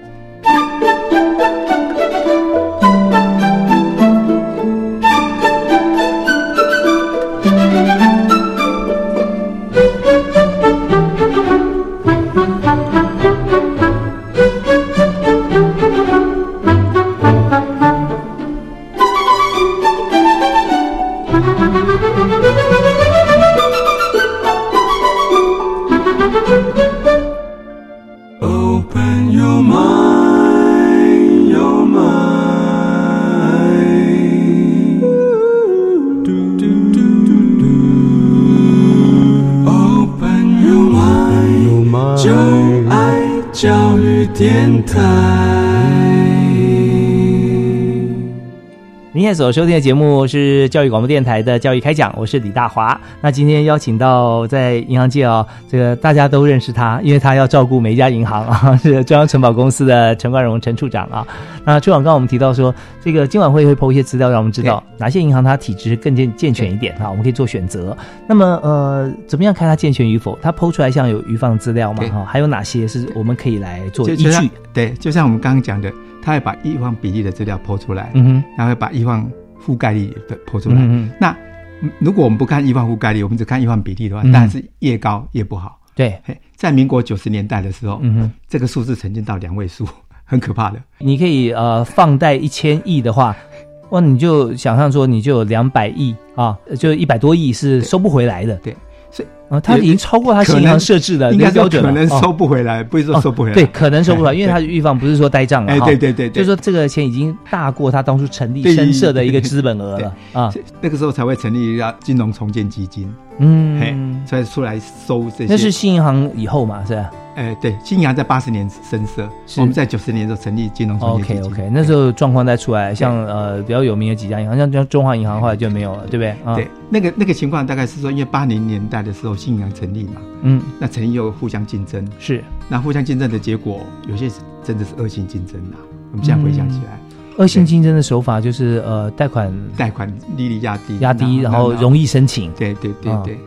所收听的节目是教育广播电台的教育开讲，我是李大华。那今天邀请到在银行界啊，这个大家都认识他，因为他要照顾每一家银行啊，是中央城保公司的陈冠荣陈处长啊。那处长刚刚我们提到说，这个今晚会会抛一些资料，让我们知道哪些银行它体质更健健全一点啊，我们可以做选择。那么呃，怎么样看它健全与否？它抛出来像有余放资料吗？哈，还有哪些是我们可以来做依据？对，就像我们刚刚讲的。他会把易放比例的资料剖出来，嗯哼，然后把易放覆盖率的剖出来。嗯那如果我们不看易放覆盖率，我们只看易放比例的话，当然是越高越不好。对，在民国九十年代的时候，嗯哼，这个数字曾经到两位数，很可怕的。你可以呃放贷一千亿的话，哇，你就想象说你就有两百亿啊，就一百多亿是收不回来的。对，啊，他已经超过他银行设置的那个标准了，可能收不回来，不是说收不回来，对，可能收不回来，因为他的预防不是说呆账了，哎，对对对，就是说这个钱已经大过他当初成立深设的一个资本额了啊，那个时候才会成立一家金融重建基金，嗯，嘿，所以出来收这些，那是新银行以后嘛，是吧？哎，对，新银行在八十年深色，我们在九十年时候成立金融重建基金。OK OK，那时候状况再出来，像呃比较有名的几家银行，像像中华银行后来就没有了，对不对？对，那个那个情况大概是说，因为八零年代的时候新银行成立嘛，嗯，那成立又互相竞争，是，那互相竞争的结果，有些真的是恶性竞争呐。我们现在回想起来，恶性竞争的手法就是呃贷款贷款利率压低，压低，然后容易申请，对对对对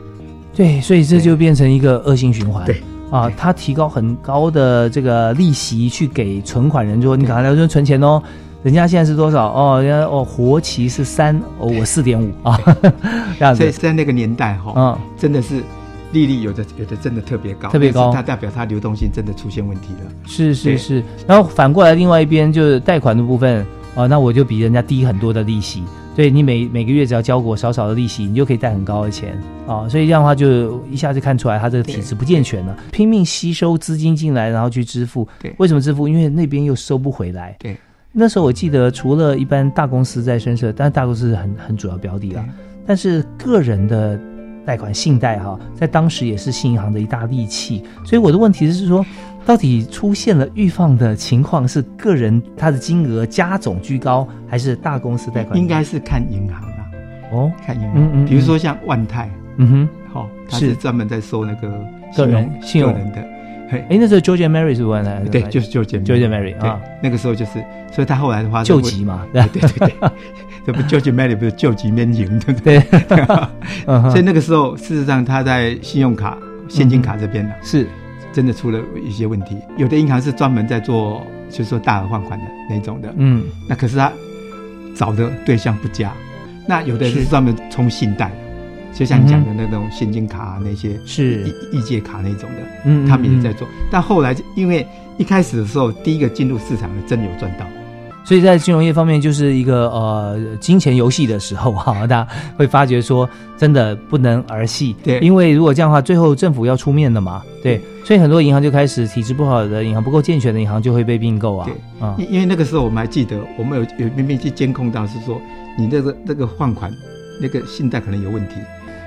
对，所以这就变成一个恶性循环。对。啊，他提高很高的这个利息去给存款人，说你赶快来这存钱哦。人家现在是多少？哦，人家哦活期是三，哦我四点五啊，[LAUGHS] 这样子。所以在那个年代哈，嗯，真的是利率有的有的真的特别高，特别高，它代表它流动性真的出现问题了。是是是，然后反过来另外一边就是贷款的部分啊，那我就比人家低很多的利息。对你每每个月只要交我少少的利息，你就可以贷很高的钱啊！所以这样的话，就一下就看出来他这个体质不健全了。拼命吸收资金进来，然后去支付。对，为什么支付？因为那边又收不回来。对，那时候我记得，除了一般大公司在深设，但是大公司是很很主要标的啦。但是个人的贷款、信贷哈，在当时也是新银行的一大利器。所以我的问题是说。到底出现了预放的情况是个人他的金额加总居高，还是大公司贷款？应该是看银行啊。哦，看银行。嗯嗯比如说像万泰，嗯哼，好，他是专门在收那个个人信用人的。哎，那时候 George Mary 是万泰，对，就是 George George Mary 啊。那个时候就是，所以他后来的话救急嘛，对 [LAUGHS] 对对，[LAUGHS] 这不 George Mary 不是救急面赢，对不对？[LAUGHS] 所以那个时候，事实上他在信用卡、现金卡这边呢是。真的出了一些问题，有的银行是专门在做，就是说大额放款的那种的，嗯，那可是他找的对象不佳，那有的是专门充信贷，就像你讲的那种现金卡那些是。易借卡那种的，嗯，他们也在做，但后来因为一开始的时候，第一个进入市场的真有赚到。所以在金融业方面，就是一个呃金钱游戏的时候哈，[LAUGHS] 大家会发觉说，真的不能儿戏。对，因为如果这样的话，最后政府要出面的嘛。对，所以很多银行就开始体制不好的银行、不够健全的银行就会被并购啊。对，啊，因因为那个时候我们还记得，我们有有明明去监控到是说，你那个那个放款那个信贷可能有问题。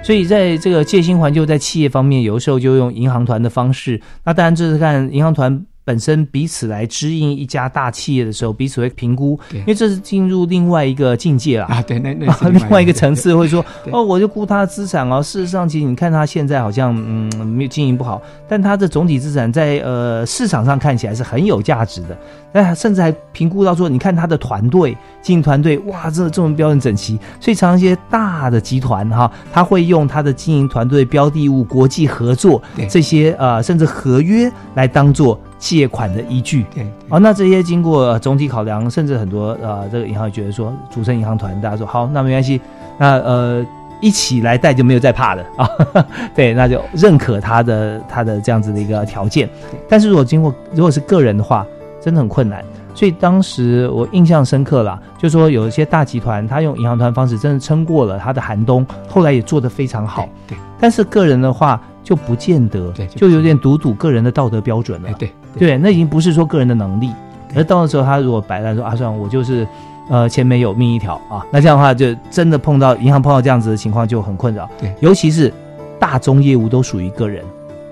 所以在这个借新还旧在企业方面，有的时候就用银行团的方式。那当然这是看银行团。本身彼此来支应一家大企业的时候，彼此会评估，因为这是进入另外一个境界了啊。对，那那 [LAUGHS] [LAUGHS] 另外一个层次会说，哦，我就估他的资产哦。事实上，其实你看他现在好像嗯没有经营不好，但他的总体资产在呃市场上看起来是很有价值的。那甚至还评估到说，你看他的团队经营团队，哇，这这么标准整齐。所以，常常一些大的集团哈，他会用他的经营团队标的物、国际合作这些呃甚至合约来当做。借款的依据，对，哦，那这些经过总体考量，甚至很多呃，这个银行觉得说，组成银行团，大家说好，那没关系，那呃，一起来贷就没有再怕的啊，[LAUGHS] 对，那就认可他的他的这样子的一个条件。但是如果经过如果是个人的话，真的很困难。所以当时我印象深刻啦，就说有一些大集团，他用银行团方式真的撑过了他的寒冬，后来也做得非常好。对，但是个人的话。就不见得，就有点赌赌个人的道德标准了。对对，那已经不是说个人的能力，而到那时候，他如果摆烂说啊，算了，我就是，呃，钱没有命一条啊，那这样的话，就真的碰到银行碰到这样子的情况就很困扰。对，尤其是大宗业务都属于个人，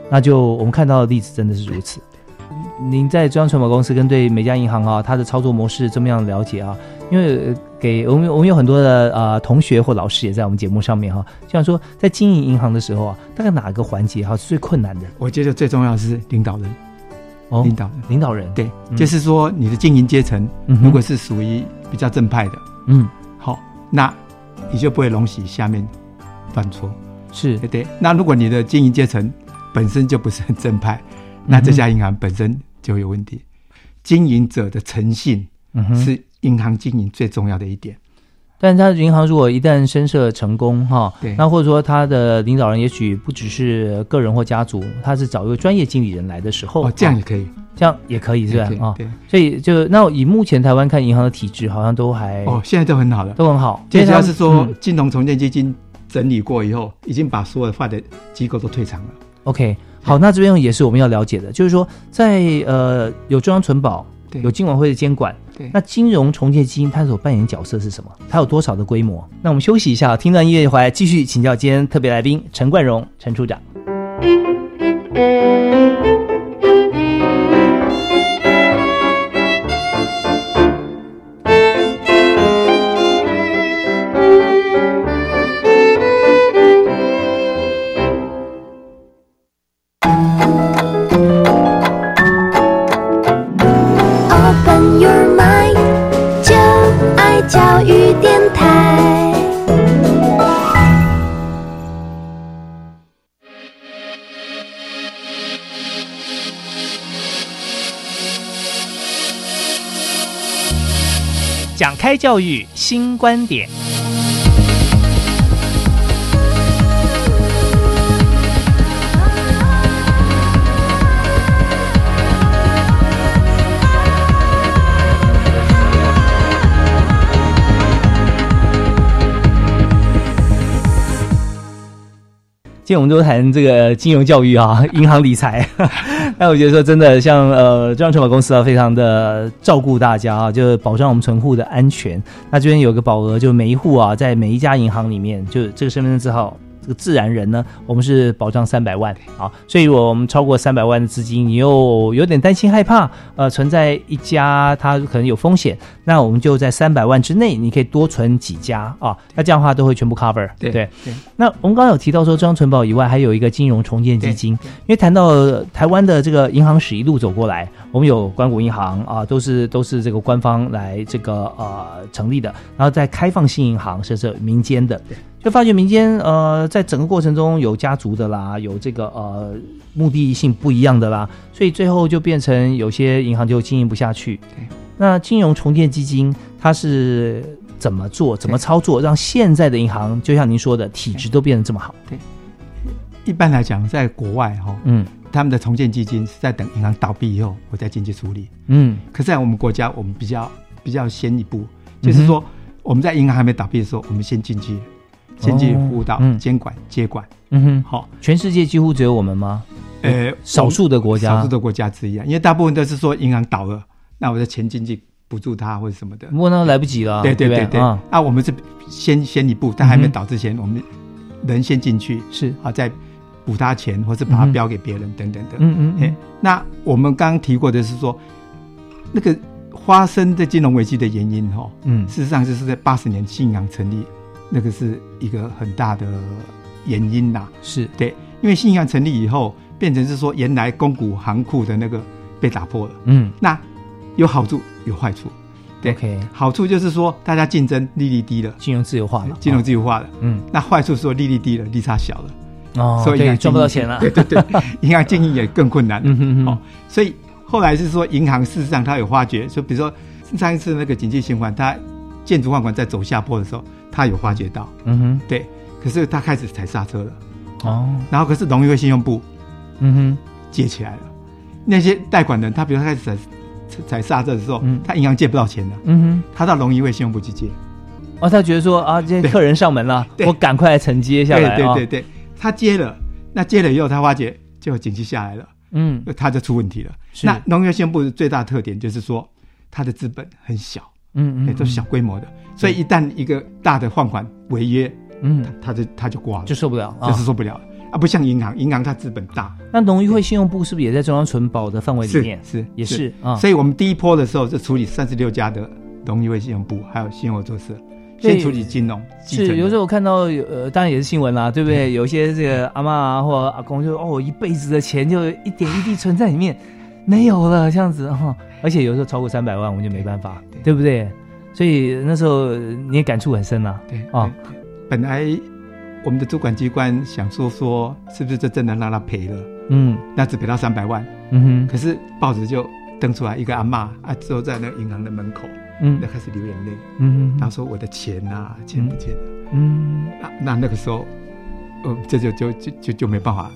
那就我们看到的例子真的是如此。您在中央存保公司跟对每家银行啊，它的操作模式怎么样了解啊？因为给我们我们有很多的呃同学或老师也在我们节目上面哈，就像说在经营银行的时候啊，大概哪个环节哈是最困难的？我觉得最重要是领导人，哦，领导人，领导人，对，就是说你的经营阶层如果是属于比较正派的，嗯，好，那你就不会容许下面犯错，是。对对。那如果你的经营阶层本身就不是很正派，那这家银行本身就有问题。经营者的诚信是。银行经营最重要的一点，但他银行如果一旦申设成功哈，对，那或者说他的领导人也许不只是个人或家族，他是找一位专业经理人来的时候，哦，这样也可以，这样也可以是吧？啊，对，所以就那以目前台湾看银行的体制，好像都还哦，现在都很好了，都很好。主要是说金融重建基金整理过以后，已经把所有坏的机构都退场了。OK，好，那这边也是我们要了解的，就是说在呃有中央存保。有金管会的监管，那金融重建基金它所扮演角色是什么？它有多少的规模？那我们休息一下，听段音乐回来继续请教今天特别来宾陈冠荣陈处长。开教育新观点。今天我们都谈这个金融教育啊，[LAUGHS] 银行理财。[LAUGHS] 那我觉得说真的，像呃中央存保公司啊，非常的照顾大家啊，就是保障我们存户的安全。那这边有个保额，就每一户啊，在每一家银行里面，就这个身份证字号。自然人呢，我们是保障三百万啊，所以我们超过三百万的资金，你又有点担心害怕，呃，存在一家它可能有风险，那我们就在三百万之内，你可以多存几家啊，那这样的话都会全部 cover，对对对。那我们刚刚有提到说，中央存保以外，还有一个金融重建基金，因为谈到台湾的这个银行史一路走过来，我们有关谷银行啊，都是都是这个官方来这个呃成立的，然后在开放性银行，甚至民间的。就发觉民间呃，在整个过程中有家族的啦，有这个呃目的性不一样的啦，所以最后就变成有些银行就经营不下去。对，那金融重建基金它是怎么做、怎么操作，让现在的银行就像您说的体质都变得这么好？对，一般来讲，在国外哈，嗯，他们的重建基金是在等银行倒闭以后，我再进去处理。嗯，可是在我们国家，我们比较比较先一步，就是说我们在银行还没倒闭的时候，我们先进去。先进辅导、监管、接管，嗯哼，好，全世界几乎只有我们吗？呃，少数的国家，少数的国家之一啊，因为大部分都是说银行倒了，那我的钱进去补助他或者什么的，不过那来不及了，对对对对，啊，我们是先先一步，但还没倒之前，我们人先进去，是啊，再补他钱，或是把它标给别人等等的，嗯嗯嗯。那我们刚刚提过的是说，那个发生的金融危机的原因哈，嗯，事实上就是在八十年信仰成立。那个是一个很大的原因呐，是。对，因为信仰成立以后，变成是说原来公股行库的那个被打破了，嗯，那有好处有坏处，对，好处就是说大家竞争利率低了，金融自由化了，金融自由化了，嗯，那坏处是说利率低了，利差小了，哦，所以赚不到钱了，对对对，[LAUGHS] 银行经营也更困难，嗯哼哼，所以后来是说银行事实上它有发觉，说比如说上一次那个经济循环，它建筑放款在走下坡的时候。他有化解到，嗯哼，对，可是他开始踩刹车了，哦，然后可是农业会信用部，嗯哼，接起来了。那些贷款人，他比如开始踩踩刹车的时候，他银行借不到钱了，嗯哼，他到农业会信用部去借。哦，他觉得说啊，这些客人上门了，我赶快承接下来。对对对对，他接了，那接了以后，他发觉就紧急下来了，嗯，他就出问题了。那农业信用部最大特点就是说，他的资本很小。嗯嗯，都是小规模的，所以一旦一个大的放款违约，嗯，他就他就挂了，就受不了，就是受不了啊！不像银行，银行它资本大。那农业会信用部是不是也在中央存保的范围里面？是也是啊。所以我们第一波的时候就处理三十六家的农业会信用部，还有信用合作社，先处理金融。是有时候我看到有呃，当然也是新闻啦，对不对？有些这个阿妈啊或阿公就哦，一辈子的钱就一点一滴存在里面。没有了，这样子哈，而且有时候超过三百万，我们就没办法，对不对？所以那时候你也感触很深呐。对啊，本来我们的主管机关想说说，是不是这真的让他赔了？嗯，那只赔到三百万。嗯哼，可是报纸就登出来一个阿妈啊，坐在那个银行的门口，嗯，那开始流眼泪，嗯，然后说我的钱呐，钱不见了，嗯，那那那个时候，呃，这就就就就就没办法，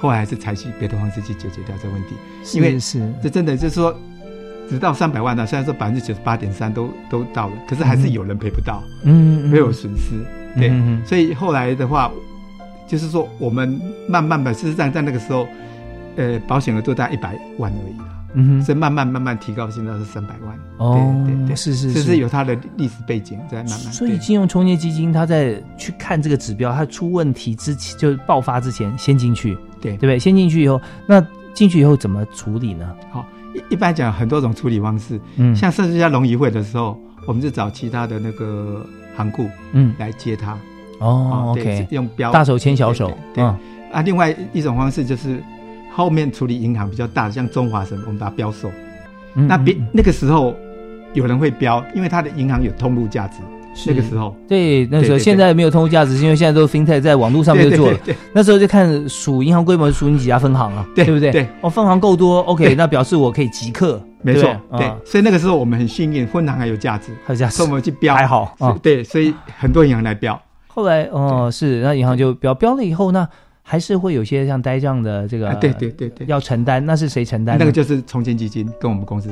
后来还是采取别的方式去解决掉这个问题，因为是。这真的就是说，只到三百万呢，虽然说百分之九十八点三都都到了，可是还是有人赔不到，嗯，没有损失，对，所以后来的话，就是说我们慢慢的，事实上在那个时候，呃，保险额都在一百万而已了。嗯哼，是慢慢慢慢提高，现在是三百万。哦，对对，是是，这是有它的历史背景在慢慢。所以金融冲业基金，它在去看这个指标，它出问题之前，就爆发之前，先进去，对对不对？先进去以后，那进去以后怎么处理呢？好，一一般讲很多种处理方式。嗯，像甚至在龙仪会的时候，我们就找其他的那个行库，嗯，来接他。哦，OK，用标大手牵小手。对啊，另外一种方式就是。后面处理银行比较大的，像中华神，我们把它标售。那别那个时候有人会标，因为它的银行有通路价值。那个时候，对，那时候现在没有通货价值，因为现在都 FinTech 在网络上面做了。那时候就看数银行规模，数你几家分行啊，对不对？对，哦，分行够多，OK，那表示我可以即刻。没错，对，所以那个时候我们很幸运，分行还有价值，还有价值，所以我们去标还好啊。对，所以很多银行来标。后来哦，是那银行就标标了以后那？还是会有些像呆账的这个，对对对对，要承担，那是谁承担？那个就是重建基金跟我们公司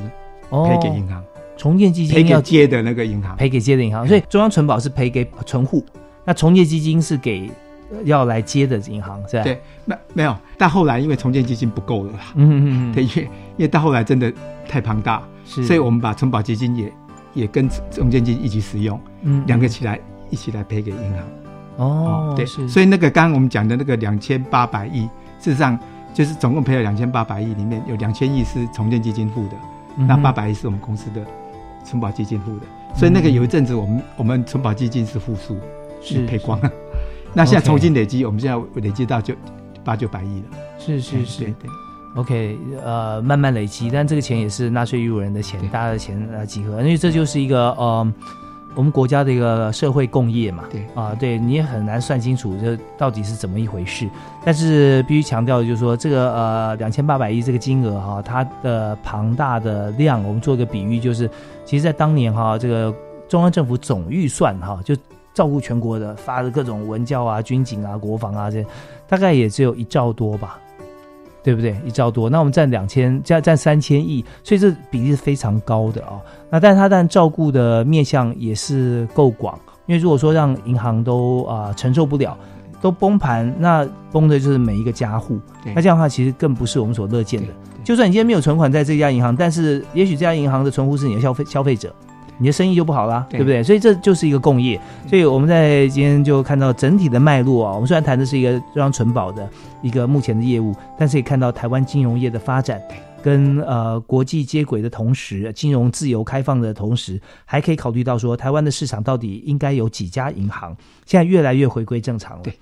赔给银行，重建基金要接的那个银行，赔给接的银行，所以中央存保是赔给存户，那重建基金是给要来接的银行，是吧？对，那没有，但后来因为重建基金不够了，嗯嗯嗯，对，因为因为到后来真的太庞大，是，所以我们把存保基金也也跟重建基金一起使用，嗯，两个起来一起来赔给银行。哦，对，所以那个刚刚我们讲的那个两千八百亿，事实上就是总共赔了两千八百亿，里面有两千亿是重建基金付的，那八百亿是我们公司的存保基金付的，所以那个有一阵子我们我们存保基金是负数，是赔光了。[LAUGHS] 那现在重新累积，我们现在累积到就八九百亿了。是是是，对对。OK，呃，慢慢累积，但这个钱也是纳税义务人的钱，大家的钱来集合，因为这就是一个呃。我们国家的一个社会共业嘛，对啊，对你也很难算清楚这到底是怎么一回事。但是必须强调的就是说，这个呃两千八百亿这个金额哈，它的庞大的量，我们做一个比喻，就是其实在当年哈，这个中央政府总预算哈，就照顾全国的发的各种文教啊、军警啊、国防啊这，大概也只有一兆多吧。对不对？一兆多，那我们占两千，占占三千亿，所以这比例是非常高的啊。那但是它但照顾的面向也是够广，因为如果说让银行都啊承受不了，都崩盘，那崩的就是每一个家户。那这样的话，其实更不是我们所乐见的。就算你今天没有存款在这家银行，但是也许这家银行的存户是你的消费消费者。你的生意就不好啦，对不对？所以这就是一个共业。所以我们在今天就看到整体的脉络啊。我们虽然谈的是一个中央存保的一个目前的业务，但是也看到台湾金融业的发展跟呃国际接轨的同时，金融自由开放的同时，还可以考虑到说台湾的市场到底应该有几家银行，现在越来越回归正常了。对，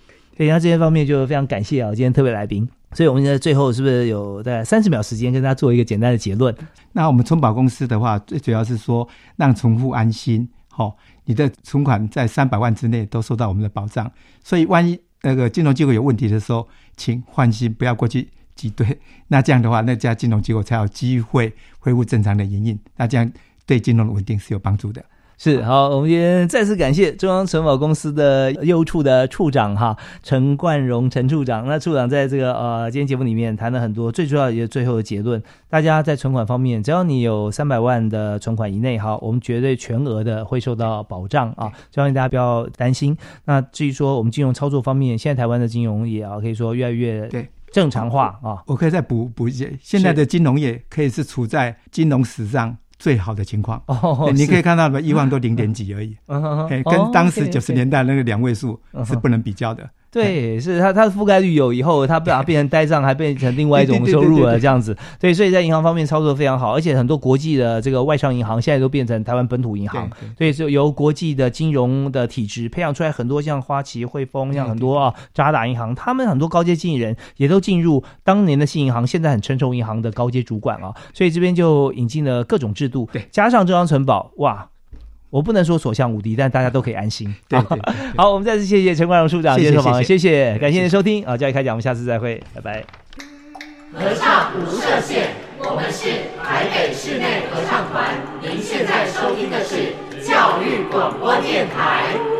所以那这些方面就非常感谢啊，今天特别来宾。所以我们在最后是不是有在三十秒时间跟大家做一个简单的结论？那我们存保公司的话，最主要是说让存户安心，好，你的存款在三百万之内都受到我们的保障。所以万一那个金融机构有问题的时候，请放心，不要过去挤兑。那这样的话，那家金融机构才有机会恢复正常的营运。那这样对金融的稳定是有帮助的。是好，我们今天再次感谢中央存保公司的业务处的处长哈陈冠荣陈处长。那处长在这个呃今天节目里面谈了很多，最主要也最后的结论，大家在存款方面，只要你有三百万的存款以内哈，我们绝对全额的会受到保障啊，希望大家不要担心。那至于说我们金融操作方面，现在台湾的金融业啊，可以说越来越对正常化啊。我可以再补补一些，现在的金融业可以是处在金融史上。最好的情况，你可以看到的亿万多零点几而已，跟当时九十年代那个两位数是不能比较的。对，是它它的覆盖率有以后，它把它变成呆账，还变成另外一种收入了，[LAUGHS] 这样子。对，所以在银行方面操作非常好，而且很多国际的这个外商银行现在都变成台湾本土银行，所以就由国际的金融的体制培养出来很多像花旗、汇丰，像很多啊渣打银行，他们很多高阶经理人也都进入当年的新银行，现在很成熟银行的高阶主管啊。所以这边就引进了各种制度，加上中央存保，哇！我不能说所向无敌但大家都可以安心。对 [LAUGHS] 好我们再次谢谢陈冠荣处长谢谢。谢谢感谢您收听啊教育开讲我们下次再会拜拜。合唱不设限我们是台北市内合唱团您现在收听的是教育广播电台。